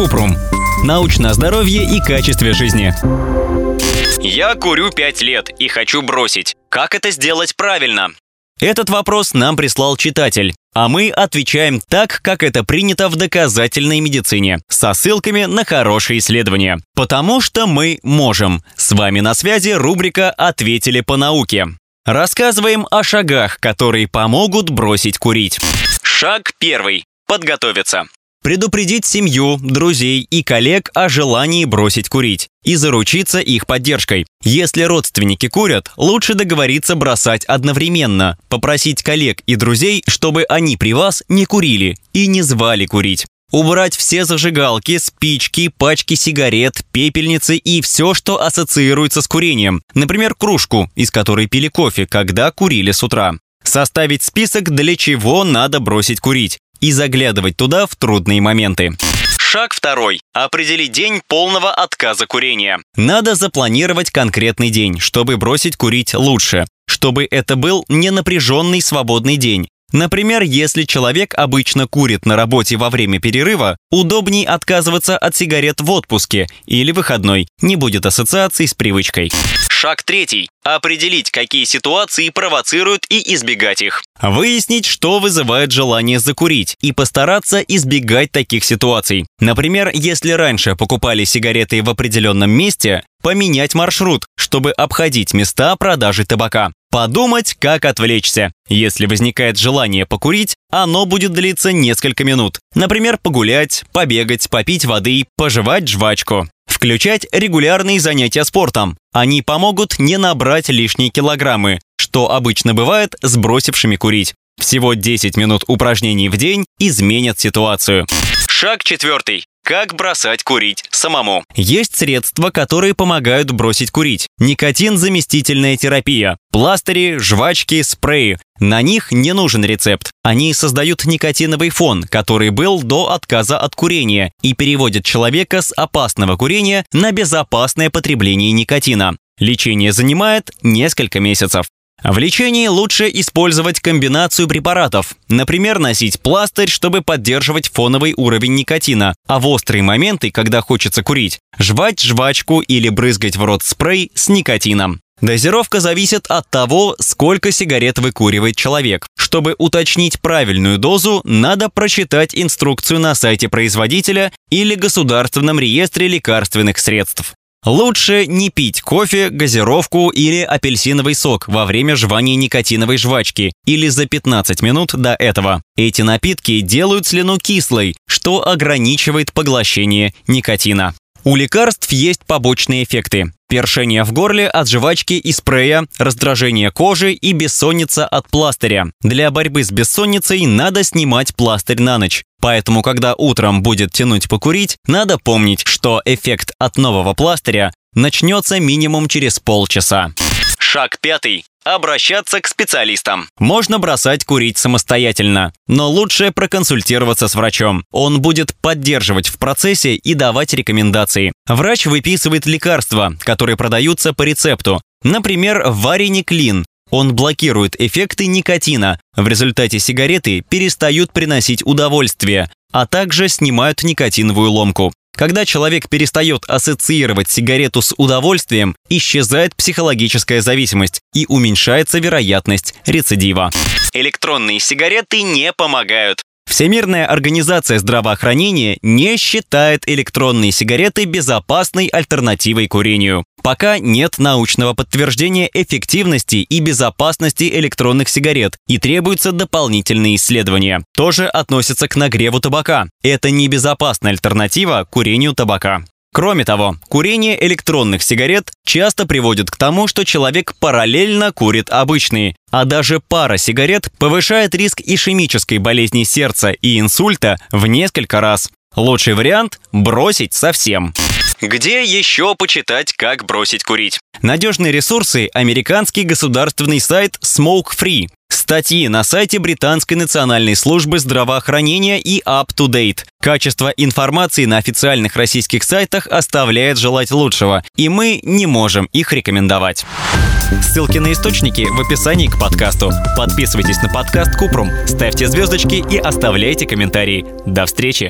Купрум. Научное здоровье и качестве жизни. Я курю 5 лет и хочу бросить. Как это сделать правильно? Этот вопрос нам прислал читатель, а мы отвечаем так, как это принято в доказательной медицине, со ссылками на хорошие исследования. Потому что мы можем. С вами на связи рубрика «Ответили по науке». Рассказываем о шагах, которые помогут бросить курить. Шаг первый. Подготовиться. Предупредить семью, друзей и коллег о желании бросить курить и заручиться их поддержкой. Если родственники курят, лучше договориться бросать одновременно, попросить коллег и друзей, чтобы они при вас не курили и не звали курить. Убрать все зажигалки, спички, пачки сигарет, пепельницы и все, что ассоциируется с курением. Например, кружку, из которой пили кофе, когда курили с утра. Составить список, для чего надо бросить курить и заглядывать туда в трудные моменты. Шаг второй. Определить день полного отказа курения. Надо запланировать конкретный день, чтобы бросить курить лучше. Чтобы это был не напряженный свободный день. Например, если человек обычно курит на работе во время перерыва, удобней отказываться от сигарет в отпуске или выходной, не будет ассоциаций с привычкой. Шаг третий. Определить, какие ситуации провоцируют и избегать их. Выяснить, что вызывает желание закурить и постараться избегать таких ситуаций. Например, если раньше покупали сигареты в определенном месте, поменять маршрут, чтобы обходить места продажи табака. Подумать, как отвлечься. Если возникает желание покурить, оно будет длиться несколько минут. Например, погулять, побегать, попить воды, пожевать жвачку. Включать регулярные занятия спортом. Они помогут не набрать лишние килограммы, что обычно бывает с бросившими курить. Всего 10 минут упражнений в день изменят ситуацию. Шаг четвертый. Как бросать курить самому? Есть средства, которые помогают бросить курить. Никотин – заместительная терапия. Пластыри, жвачки, спреи. На них не нужен рецепт. Они создают никотиновый фон, который был до отказа от курения и переводят человека с опасного курения на безопасное потребление никотина. Лечение занимает несколько месяцев. В лечении лучше использовать комбинацию препаратов. Например, носить пластырь, чтобы поддерживать фоновый уровень никотина, а в острые моменты, когда хочется курить, жевать жвачку или брызгать в рот спрей с никотином. Дозировка зависит от того, сколько сигарет выкуривает человек. Чтобы уточнить правильную дозу, надо прочитать инструкцию на сайте производителя или Государственном реестре лекарственных средств. Лучше не пить кофе, газировку или апельсиновый сок во время жевания никотиновой жвачки или за 15 минут до этого. Эти напитки делают слюну кислой, что ограничивает поглощение никотина. У лекарств есть побочные эффекты. Першение в горле от жвачки и спрея, раздражение кожи и бессонница от пластыря. Для борьбы с бессонницей надо снимать пластырь на ночь. Поэтому, когда утром будет тянуть покурить, надо помнить, что эффект от нового пластыря начнется минимум через полчаса. Шаг пятый. Обращаться к специалистам. Можно бросать курить самостоятельно, но лучше проконсультироваться с врачом. Он будет поддерживать в процессе и давать рекомендации. Врач выписывает лекарства, которые продаются по рецепту. Например, варениклин. Он блокирует эффекты никотина. В результате сигареты перестают приносить удовольствие, а также снимают никотиновую ломку. Когда человек перестает ассоциировать сигарету с удовольствием, исчезает психологическая зависимость и уменьшается вероятность рецидива. Электронные сигареты не помогают. Всемирная организация здравоохранения не считает электронные сигареты безопасной альтернативой курению. Пока нет научного подтверждения эффективности и безопасности электронных сигарет и требуются дополнительные исследования. Тоже относится к нагреву табака. Это небезопасная альтернатива курению табака. Кроме того, курение электронных сигарет часто приводит к тому, что человек параллельно курит обычные, а даже пара сигарет повышает риск ишемической болезни сердца и инсульта в несколько раз. Лучший вариант – бросить совсем. Где еще почитать, как бросить курить? Надежные ресурсы – американский государственный сайт Smoke Free. Статьи на сайте Британской национальной службы здравоохранения и UpToDate. Качество информации на официальных российских сайтах оставляет желать лучшего, и мы не можем их рекомендовать. Ссылки на источники в описании к подкасту. Подписывайтесь на подкаст Купрум, ставьте звездочки и оставляйте комментарии. До встречи!